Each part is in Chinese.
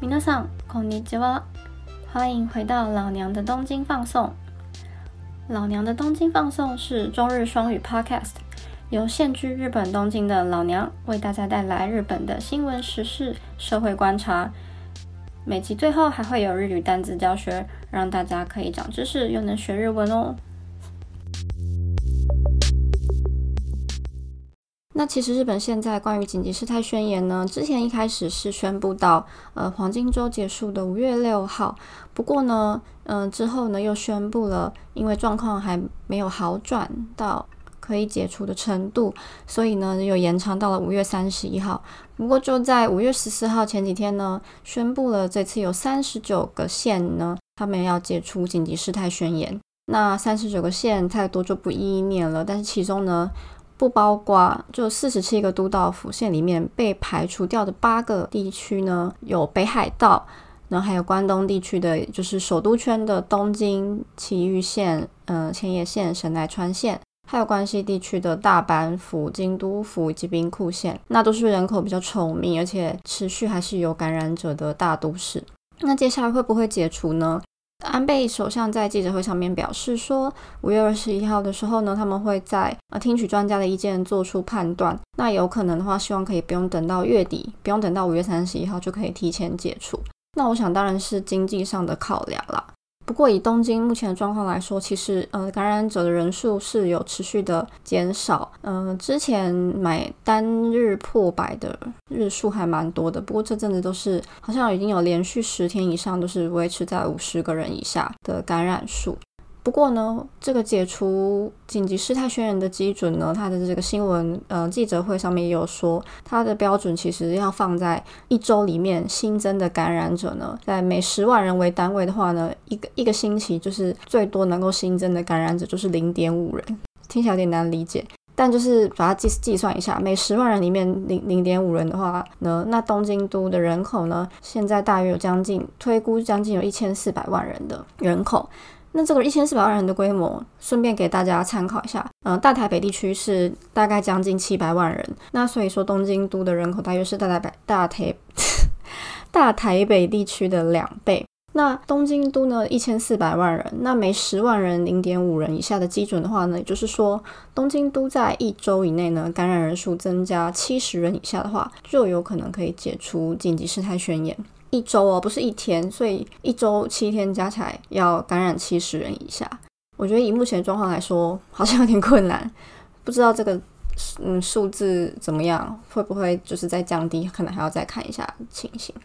皆さんこんにちは，欢迎回到老娘的东京放送。老娘的东京放送是中日双语 Podcast，由现居日本东京的老娘为大家带来日本的新闻时事、社会观察。每集最后还会有日语单词教学，让大家可以长知识又能学日文哦。 那其实日本现在关于紧急事态宣言呢，之前一开始是宣布到呃黄金周结束的五月六号，不过呢，嗯之后呢又宣布了，因为状况还没有好转到可以解除的程度，所以呢又延长到了五月三十一号。不过就在五月十四号前几天呢，宣布了这次有三十九个县呢，他们要解除紧急事态宣言。那三十九个县太多就不一一念了，但是其中呢。不包括就四十七个都道府县里面被排除掉的八个地区呢，有北海道，然后还有关东地区的，就是首都圈的东京、埼玉县、嗯千叶县、神奈川县，还有关西地区的大阪府、京都府以及兵库县，那都是人口比较稠密，而且持续还是有感染者的大都市。那接下来会不会解除呢？安倍首相在记者会上面表示说，五月二十一号的时候呢，他们会在呃听取专家的意见做出判断。那有可能的话，希望可以不用等到月底，不用等到五月三十一号就可以提前解除。那我想当然是经济上的考量啦。不过以东京目前的状况来说，其实呃感染者的人数是有持续的减少。嗯，之前买单日破百的日数还蛮多的，不过这阵子都是好像已经有连续十天以上都是维持在五十个人以下的感染数。不过呢，这个解除紧急事态宣言的基准呢，它的这个新闻呃记者会上面也有说，它的标准其实要放在一周里面新增的感染者呢，在每十万人为单位的话呢，一个一个星期就是最多能够新增的感染者就是零点五人，听起来有点难理解，但就是把它计计算一下，每十万人里面零零点五人的话呢，那东京都的人口呢，现在大约有将近推估将近有一千四百万人的人口。那这个一千四百万人的规模，顺便给大家参考一下。嗯，大台北地区是大概将近七百万人，那所以说东京都的人口大约是大台北大台 大台北地区的两倍。那东京都呢一千四百万人，那每十万人零点五人以下的基准的话呢，也就是说东京都在一周以内呢感染人数增加七十人以下的话，就有可能可以解除紧急事态宣言。一周哦，不是一天，所以一周七天加起来要感染七十人以下。我觉得以目前状况来说，好像有点困难。不知道这个嗯数字怎么样，会不会就是在降低？可能还要再看一下情形。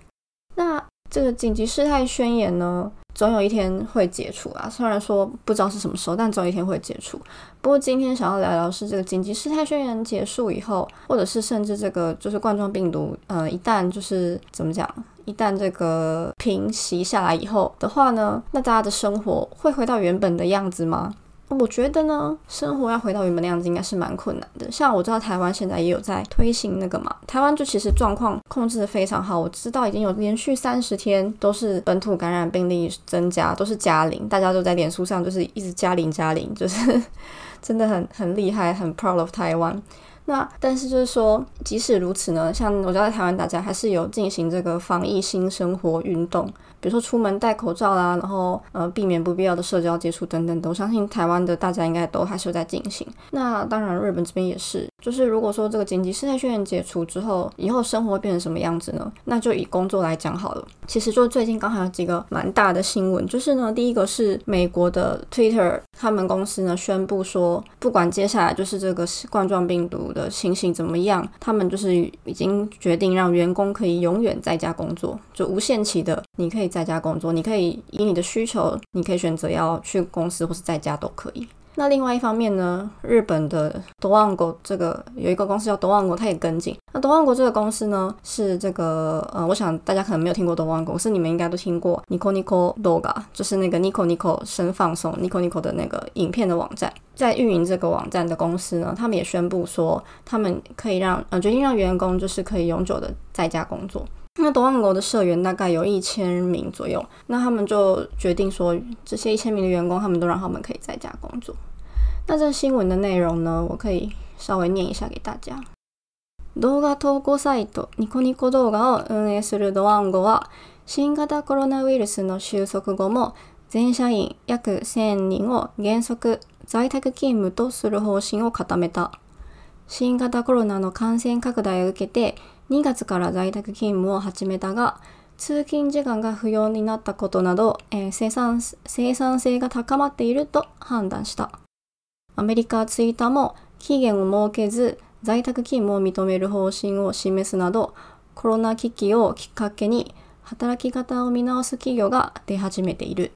那这个紧急事态宣言呢？总有一天会解除啊，虽然说不知道是什么时候，但总有一天会解除。不过今天想要聊聊是这个紧急事态宣言结束以后，或者是甚至这个就是冠状病毒，呃，一旦就是怎么讲，一旦这个平息下来以后的话呢，那大家的生活会回到原本的样子吗？我觉得呢，生活要回到原本的样子，应该是蛮困难的。像我知道台湾现在也有在推行那个嘛，台湾就其实状况控制的非常好。我知道已经有连续三十天都是本土感染病例增加，都是加零，大家都在脸书上就是一直加零加零，就是 真的很很厉害，很 proud of 台湾。那但是就是说，即使如此呢，像我知道在台湾大家还是有进行这个防疫新生活运动。比如说出门戴口罩啦，然后呃避免不必要的社交接触等等，的。我相信台湾的大家应该都还是有在进行。那当然日本这边也是，就是如果说这个紧急事态宣言解除之后，以后生活会变成什么样子呢？那就以工作来讲好了。其实就最近刚好有几个蛮大的新闻，就是呢第一个是美国的 Twitter 他们公司呢宣布说，不管接下来就是这个冠状病毒的情形怎么样，他们就是已经决定让员工可以永远在家工作，就无限期的你可以。在家工作，你可以以你的需求，你可以选择要去公司或是在家都可以。那另外一方面呢，日本的多旺国这个有一个公司叫多旺国，它也跟进。那多旺国这个公司呢，是这个呃，我想大家可能没有听过多旺国，是你们应该都听过 Nico Nico Doga，就是那个 Nico Nico 生放送 Nico Nico 的那个影片的网站，在运营这个网站的公司呢，他们也宣布说，他们可以让呃决定让员工就是可以永久的在家工作。那多万国的社员大概有一千名左右，那他们就决定说，这些一千名的员工，他们都让他们可以在家工作。那这新闻的内容呢，我可以稍微念一下给大家。動画投稿サイトニコニコ動画を運営するドワンゴは新型コロナウイルスの収束後も全社員約1000人を原則在宅勤務とする方針を固めた。新型コロナの感染拡大を受けて2月から在宅勤務を始めたが、通勤時間が不要になったことなど、えー、生産生産性が高まっていると判断した。アメリカツイッターも期限を設けず在宅勤務を認める方針を示すなど、コロナ危機をきっかけに働き方を見直す企業が出始めている。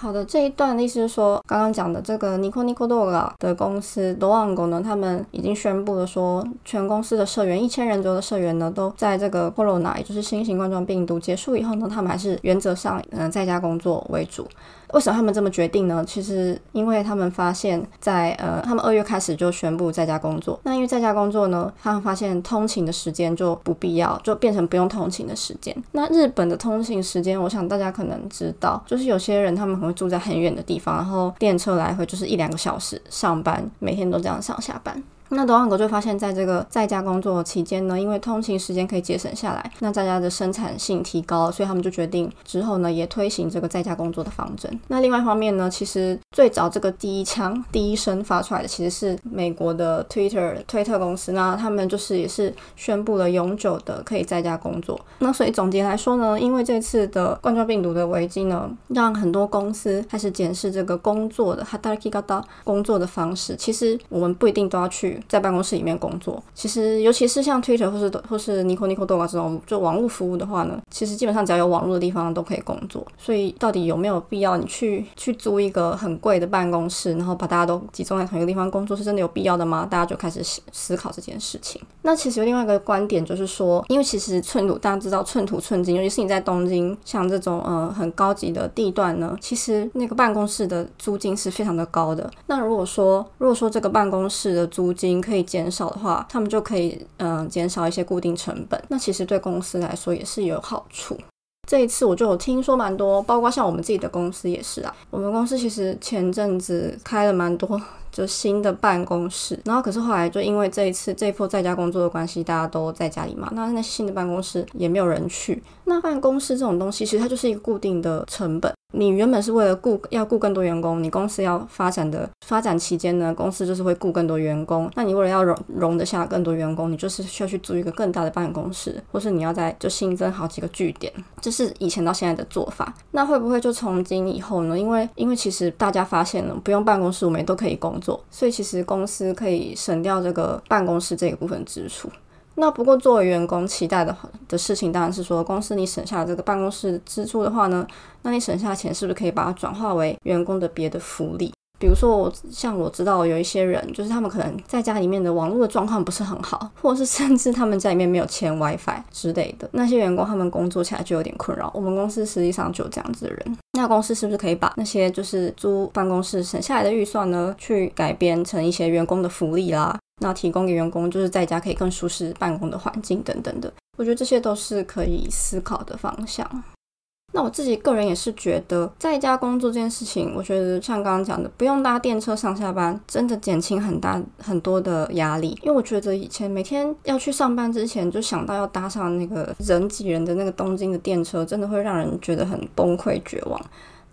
好的，这一段的意思是说，刚刚讲的这个 Nico Nico DoGa 的公司 Doango 呢，他们已经宣布了说，全公司的社员一千人左右的社员呢，都在这个 Corona，也就是新型冠状病毒结束以后呢，他们还是原则上嗯在家工作为主。为什么他们这么决定呢？其实，因为他们发现，在呃，他们二月开始就宣布在家工作。那因为在家工作呢，他们发现通勤的时间就不必要，就变成不用通勤的时间。那日本的通勤时间，我想大家可能知道，就是有些人他们可能会住在很远的地方，然后电车来回就是一两个小时上班，每天都这样上下班。那德万国就发现，在这个在家工作期间呢，因为通勤时间可以节省下来，那大家的生产性提高，所以他们就决定之后呢，也推行这个在家工作的方针。那另外一方面呢，其实最早这个第一枪、第一声发出来的，其实是美国的 Twitter 推特公司，那他们就是也是宣布了永久的可以在家工作。那所以总结来说呢，因为这次的冠状病毒的危机呢，让很多公司开始检视这个工作的 h a t a k i g a 工作的方式。其实我们不一定都要去。在办公室里面工作，其实尤其是像 Twitter 或是或是 Nico Nico Dog 这种就网络服务的话呢，其实基本上只要有网络的地方都可以工作。所以到底有没有必要你去去租一个很贵的办公室，然后把大家都集中在同一个地方工作，是真的有必要的吗？大家就开始思思考这件事情。那其实有另外一个观点就是说，因为其实寸土大家知道寸土寸金，尤其是你在东京像这种呃很高级的地段呢，其实那个办公室的租金是非常的高的。那如果说如果说这个办公室的租金可以减少的话，他们就可以嗯减少一些固定成本。那其实对公司来说也是有好处。这一次我就有听说蛮多，包括像我们自己的公司也是啊。我们公司其实前阵子开了蛮多就新的办公室，然后可是后来就因为这一次这一波在家工作的关系，大家都在家里嘛，那那新的办公室也没有人去。那办公室这种东西，其实它就是一个固定的成本。你原本是为了雇要雇更多员工，你公司要发展的发展期间呢，公司就是会雇更多员工。那你为了要容容得下更多员工，你就是需要去租一个更大的办公室，或是你要在就新增好几个据点，这是以前到现在的做法。那会不会就从今以后呢？因为因为其实大家发现了，不用办公室我们也都可以工作，所以其实公司可以省掉这个办公室这一部分支出。那不过，作为员工期待的的事情，当然是说，公司你省下这个办公室支出的话呢，那你省下钱是不是可以把它转化为员工的别的福利？比如说，我像我知道有一些人，就是他们可能在家里面的网络的状况不是很好，或者是甚至他们家里面没有签 WiFi 之类的，那些员工他们工作起来就有点困扰。我们公司实际上就有这样子的人，那公司是不是可以把那些就是租办公室省下来的预算呢，去改编成一些员工的福利啦？那提供给员工就是在家可以更舒适办公的环境等等的，我觉得这些都是可以思考的方向。那我自己个人也是觉得，在家工作这件事情，我觉得像刚刚讲的，不用搭电车上下班，真的减轻很大很多的压力。因为我觉得以前每天要去上班之前，就想到要搭上那个人挤人的那个东京的电车，真的会让人觉得很崩溃绝望。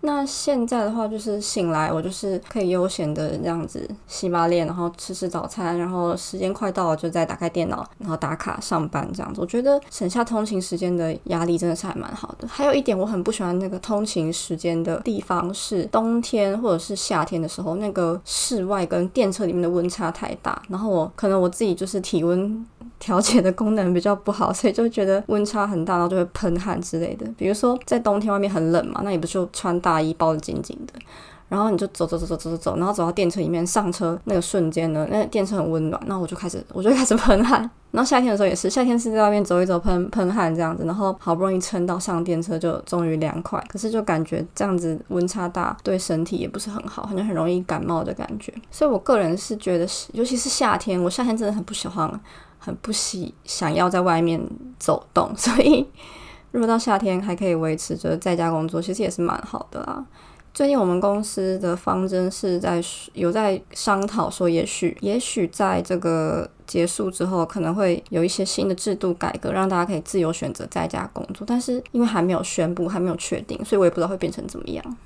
那现在的话，就是醒来，我就是可以悠闲的这样子洗把脸，然后吃吃早餐，然后时间快到了就再打开电脑，然后打卡上班这样子。我觉得省下通勤时间的压力真的是还蛮好的。还有一点，我很不喜欢那个通勤时间的地方是冬天或者是夏天的时候，那个室外跟电车里面的温差太大，然后我可能我自己就是体温。调节的功能比较不好，所以就觉得温差很大，然后就会喷汗之类的。比如说在冬天外面很冷嘛，那你不就穿大衣包得紧紧的，然后你就走走走走走走走，然后走到电车里面上车那个瞬间呢，那电车很温暖，那我就开始我就开始喷汗。然后夏天的时候也是，夏天是在外面走一走喷喷汗这样子，然后好不容易撑到上电车就终于凉快，可是就感觉这样子温差大，对身体也不是很好，好像很容易感冒的感觉。所以我个人是觉得是，尤其是夏天，我夏天真的很不喜欢。很不喜想要在外面走动，所以如果到夏天还可以维持着在家工作，其实也是蛮好的啦。最近我们公司的方针是在有在商讨说，也许也许在这个结束之后，可能会有一些新的制度改革，让大家可以自由选择在家工作。但是因为还没有宣布，还没有确定，所以我也不知道会变成怎么样。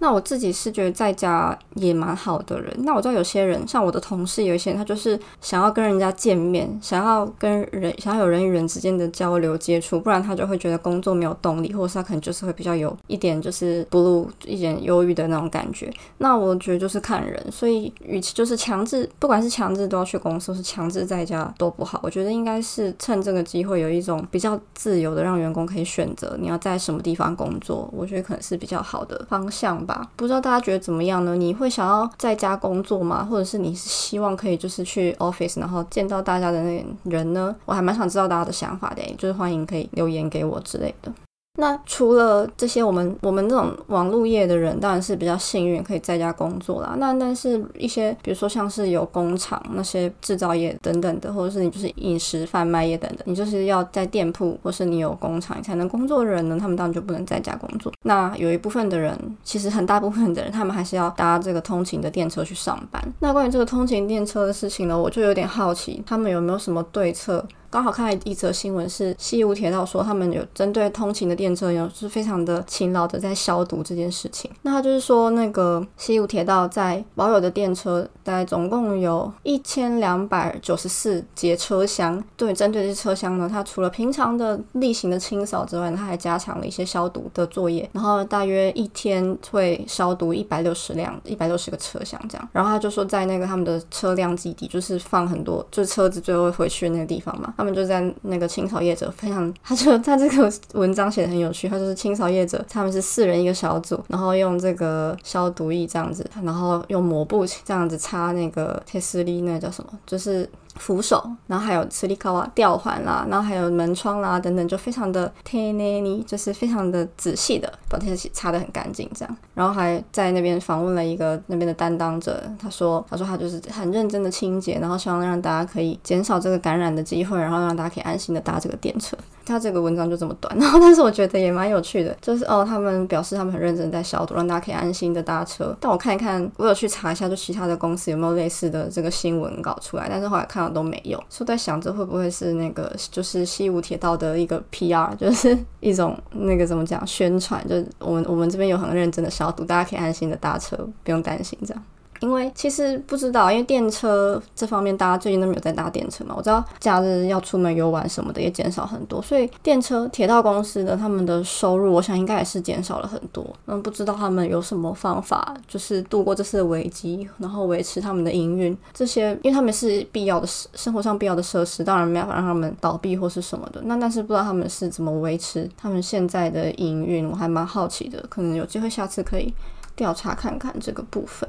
那我自己是觉得在家也蛮好的人。那我知道有些人，像我的同事，有一些人他就是想要跟人家见面，想要跟人，想要有人与人之间的交流接触，不然他就会觉得工作没有动力，或者是他可能就是会比较有一点就是 blue 一点忧郁的那种感觉。那我觉得就是看人，所以与其就是强制，不管是强制都要去公司，是强制在家都不好。我觉得应该是趁这个机会有一种比较自由的，让员工可以选择你要在什么地方工作。我觉得可能是比较好的方向。吧，不知道大家觉得怎么样呢？你会想要在家工作吗？或者是你是希望可以就是去 office，然后见到大家的那人呢？我还蛮想知道大家的想法的，就是欢迎可以留言给我之类的。那除了这些，我们我们这种网络业的人当然是比较幸运，可以在家工作啦。那但是一些，比如说像是有工厂、那些制造业等等的，或者是你就是饮食贩卖业等等，你就是要在店铺或是你有工厂你才能工作的人呢，他们当然就不能在家工作。那有一部分的人，其实很大部分的人，他们还是要搭这个通勤的电车去上班。那关于这个通勤电车的事情呢，我就有点好奇，他们有没有什么对策？刚好看了一则新闻，是西武铁道说他们有针对通勤的电车有是非常的勤劳的在消毒这件事情。那他就是说，那个西武铁道在保有的电车，大概总共有一千两百九十四节车厢。对，针对这车厢呢，它除了平常的例行的清扫之外，它还加强了一些消毒的作业。然后大约一天会消毒一百六十辆、一百六十个车厢这样。然后他就说，在那个他们的车辆基地，就是放很多，就是车子最后会回去的那个地方嘛。他们就在那个清扫业者非常，他就他这个文章写的很有趣，他就是清扫业者，他们是四人一个小组，然后用这个消毒液这样子，然后用抹布这样子擦那个贴斯利，那叫什么？就是。扶手，然后还有磁力扣啊吊环啦，然后还有门窗啦等等，就非常的 t e n 就是非常的仔细的把这些擦得很干净这样。然后还在那边访问了一个那边的担当者，他说，他说他就是很认真的清洁，然后希望让大家可以减少这个感染的机会，然后让大家可以安心的搭这个电车。他这个文章就这么短，然后但是我觉得也蛮有趣的，就是哦，他们表示他们很认真在消毒，让大家可以安心的搭车。但我看一看，我有去查一下，就其他的公司有没有类似的这个新闻稿出来，但是后来看到都没有。所以在想着会不会是那个就是西武铁道的一个 PR，就是一种那个怎么讲宣传，就是我们我们这边有很认真的消毒，大家可以安心的搭车，不用担心这样。因为其实不知道，因为电车这方面大家最近都没有在搭电车嘛。我知道假日要出门游玩什么的也减少很多，所以电车铁道公司的他们的收入，我想应该也是减少了很多。嗯，不知道他们有什么方法，就是度过这次的危机，然后维持他们的营运。这些因为他们是必要的生活上必要的设施，当然没办法让他们倒闭或是什么的。那但是不知道他们是怎么维持他们现在的营运，我还蛮好奇的。可能有机会下次可以调查看看这个部分。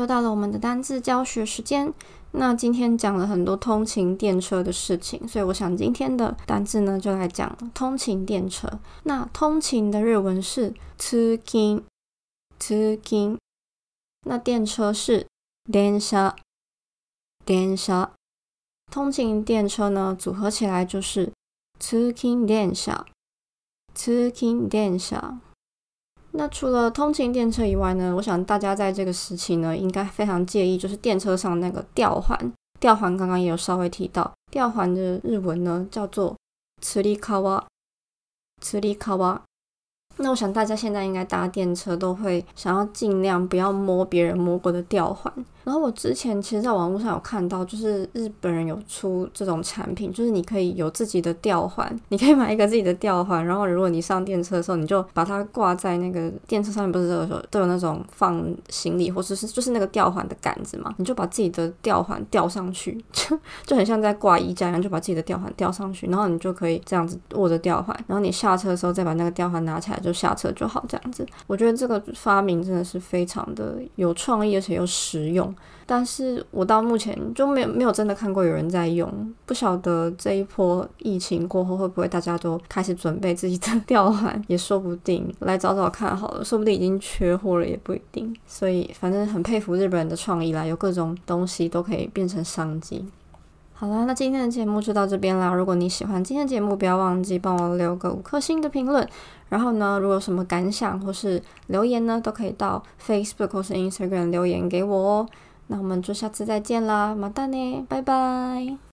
又到了我们的单字教学时间。那今天讲了很多通勤电车的事情，所以我想今天的单字呢，就来讲通勤电车。那通勤的日文是通勤，通勤。那电车是電車，電車。通勤电车呢，组合起来就是通勤電車，通勤電車。那除了通勤电车以外呢？我想大家在这个时期呢，应该非常介意，就是电车上那个吊环。吊环刚刚也有稍微提到，吊环的日文呢叫做“つり革”，つり革。那我想大家现在应该搭电车都会想要尽量不要摸别人摸过的吊环。 然后我之前其实在网络上有看到，就是日本人有出这种产品，就是你可以有自己的吊环，你可以买一个自己的吊环，然后如果你上电车的时候，你就把它挂在那个电车上面，不是都有时候都有那种放行李或者是就是那个吊环的杆子嘛，你就把自己的吊环吊上去，就 就很像在挂衣架一样，就把自己的吊环吊上去，然后你就可以这样子握着吊环，然后你下车的时候再把那个吊环拿起来就下车就好，这样子。我觉得这个发明真的是非常的有创意，而且又实用。但是我到目前就没有没有真的看过有人在用。不晓得这一波疫情过后会不会大家都开始准备自己的 吊环也说不定。来找找看好了说不定已经缺货了也不一定。所以反正很佩服日本人的创意啦有各种东西都可以变成商机。好啦那今天的节目就到这边啦如果你喜欢今天的节目不要忘记帮我留个五颗星的评论。然后呢如果有什么感想或是留言呢都可以到 facebook 或是 instagram 留言给我哦。那我们就下次再见啦麻蛋呢拜拜。